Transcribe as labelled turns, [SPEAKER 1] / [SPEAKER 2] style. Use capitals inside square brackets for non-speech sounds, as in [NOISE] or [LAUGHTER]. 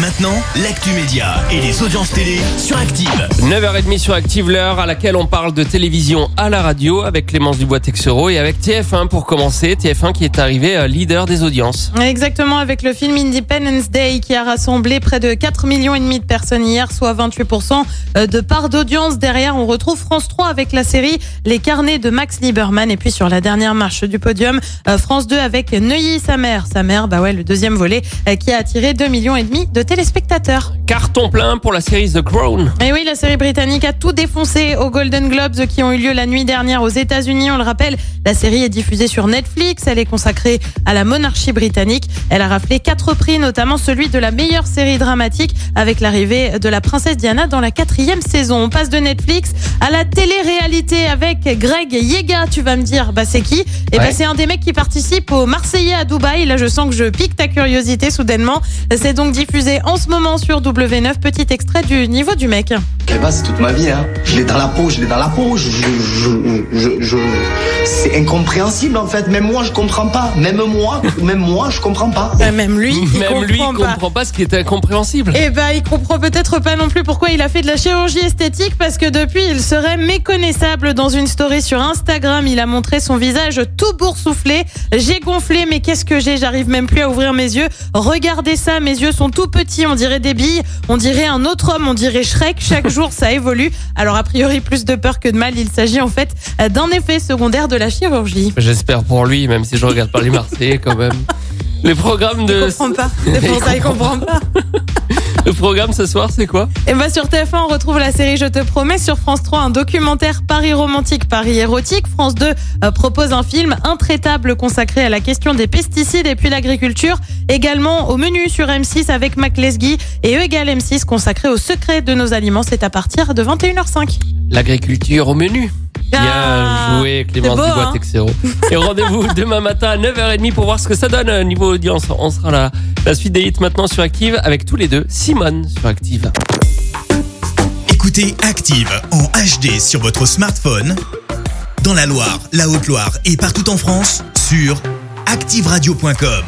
[SPEAKER 1] Maintenant, l'actu média et les audiences télé sur Active.
[SPEAKER 2] 9h30 sur Active, l'heure à laquelle on parle de télévision à la radio avec Clémence Dubois-Texero et avec TF1 pour commencer. TF1 qui est arrivé euh, leader des audiences.
[SPEAKER 3] Exactement, avec le film Independence Day qui a rassemblé près de 4 millions et demi de personnes hier, soit 28% de part d'audience. Derrière, on retrouve France 3 avec la série Les carnets de Max Lieberman. Et puis sur la dernière marche du podium, euh, France 2 avec Neuilly, sa mère. Sa mère, bah ouais, le deuxième volet euh, qui a attiré 2 millions et demi de téléspectateurs.
[SPEAKER 2] Carton plein pour la série The Crown.
[SPEAKER 3] Et oui, la série britannique a tout défoncé aux Golden Globes qui ont eu lieu la nuit dernière aux États-Unis. On le rappelle, la série est diffusée sur Netflix. Elle est consacrée à la monarchie britannique. Elle a raflé quatre prix, notamment celui de la meilleure série dramatique avec l'arrivée de la princesse Diana dans la quatrième saison. On passe de Netflix à la télé-réalité avec Greg Yega. Tu vas me dire, bah c'est qui? Et bah
[SPEAKER 2] Ouais.
[SPEAKER 3] c'est un des mecs qui participe au Marseillais à Dubaï. Là, je sens que je pique ta curiosité soudainement. C'est donc diffusé en ce moment sur W9. Petit extrait du niveau du mec.
[SPEAKER 4] Cléba, c'est toute ma vie, hein. Je l'ai dans la peau, je l'ai dans la peau. Je, je, je, je, je- c'est incompréhensible en fait. Même moi, je comprends pas. Même moi, même moi, je comprends pas.
[SPEAKER 3] Euh, Même lui, il
[SPEAKER 2] Même lui, il
[SPEAKER 3] comprend pas.
[SPEAKER 2] comprend pas ce qui est incompréhensible.
[SPEAKER 3] Eh ben, il comprend peut-être pas non plus pourquoi il a fait de la chirurgie esthétique parce que depuis, il serait méconnaissable dans une story sur Instagram. Il a montré son visage tout boursouflé. J'ai gonflé, mais qu'est-ce que j'ai? J'arrive même plus à ouvrir mes yeux. Regardez ça, mes yeux sont tout petits. On dirait des billes. On dirait un autre homme. On dirait Shrek. Chaque jour, ça évolue. Alors, a priori, plus de peur que de mal. Il s'agit en fait d'un effet secondaire de la chirurgie.
[SPEAKER 2] J'espère pour lui, même si je regarde pas les Marseillais quand même. [LAUGHS] Les programmes
[SPEAKER 3] Il
[SPEAKER 2] de
[SPEAKER 3] comprend pas. C'est pour ça qu'il comprend pas. [LAUGHS]
[SPEAKER 2] le programme ce soir, c'est quoi?
[SPEAKER 3] Et bah sur TF1, on retrouve la série Je te promets. Sur France 3, un documentaire Paris romantique, Paris érotique. France 2 euh, propose un film intraitable consacré à la question des pesticides et puis l'agriculture. Également au menu sur M6 avec Mac Lesguy et E égale M6 consacré au secret de nos aliments. C'est à partir de 21h05.
[SPEAKER 2] L'agriculture au menu. Bien
[SPEAKER 3] Ah,
[SPEAKER 2] joué Clémence
[SPEAKER 3] c'est beau,
[SPEAKER 2] Dubois
[SPEAKER 3] hein
[SPEAKER 2] Texero. Et rendez-vous [LAUGHS] demain matin à 9h30 pour voir ce que ça donne euh, niveau audience. On sera là. La suite des hits maintenant sur Active avec tous les deux. Simone sur Active.
[SPEAKER 1] Écoutez Active en HD sur votre smartphone, dans la Loire, la Haute-Loire et partout en France, sur activeradio.com.